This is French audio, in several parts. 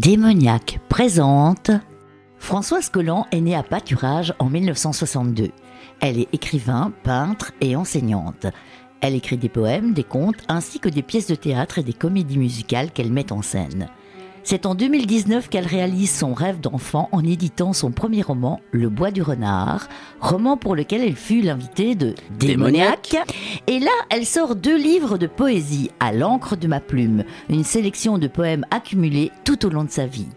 Démoniaque présente. Françoise Collant est née à Pâturage en 1962. Elle est écrivain, peintre et enseignante. Elle écrit des poèmes, des contes, ainsi que des pièces de théâtre et des comédies musicales qu'elle met en scène. C'est en 2019 qu'elle réalise son rêve d'enfant en éditant son premier roman, Le Bois du Renard, roman pour lequel elle fut l'invitée de Démoniaque. Et là, elle sort deux livres de poésie à l'encre de ma plume, une sélection de poèmes accumulés tout au long de sa vie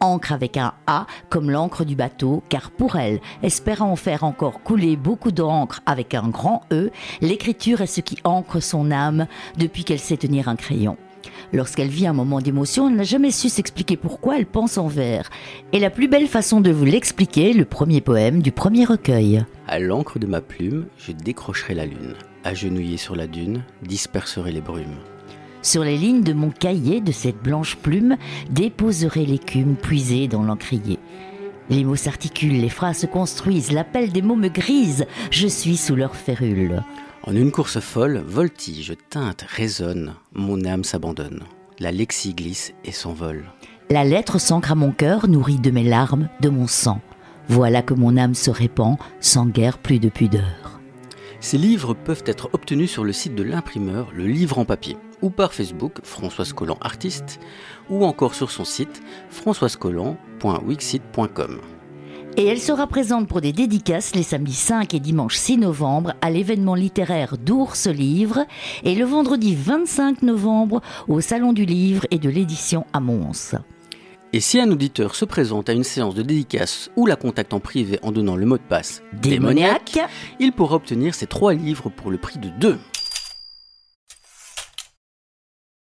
encre avec un A comme l'encre du bateau, car pour elle, espérant faire encore couler beaucoup d'encre avec un grand E, l'écriture est ce qui ancre son âme depuis qu'elle sait tenir un crayon. Lorsqu'elle vit un moment d'émotion, elle n'a jamais su s'expliquer pourquoi elle pense en vers. Et la plus belle façon de vous l'expliquer, le premier poème du premier recueil. À l'encre de ma plume, je décrocherai la lune. Agenouillé sur la dune, disperserai les brumes. Sur les lignes de mon cahier, de cette blanche plume, déposerai l'écume puisée dans l'encrier. Les mots s'articulent, les phrases se construisent, l'appel des mots me grise, je suis sous leur férule. En une course folle, voltige, teinte, résonne, mon âme s'abandonne. La lexie glisse et s'envole. La lettre s'ancre à mon cœur, nourrie de mes larmes, de mon sang. Voilà que mon âme se répand, sans guère plus de pudeur. Ces livres peuvent être obtenus sur le site de l'imprimeur Le Livre en papier, ou par Facebook Françoise Collant Artiste, ou encore sur son site françoisecollant.wixit.com. Et elle sera présente pour des dédicaces les samedis 5 et dimanche 6 novembre à l'événement littéraire d'Ours Livre et le vendredi 25 novembre au Salon du Livre et de l'édition à Mons. Et si un auditeur se présente à une séance de dédicace ou la contacte en privé en donnant le mot de passe Démoniaque, il pourra obtenir ses trois livres pour le prix de deux.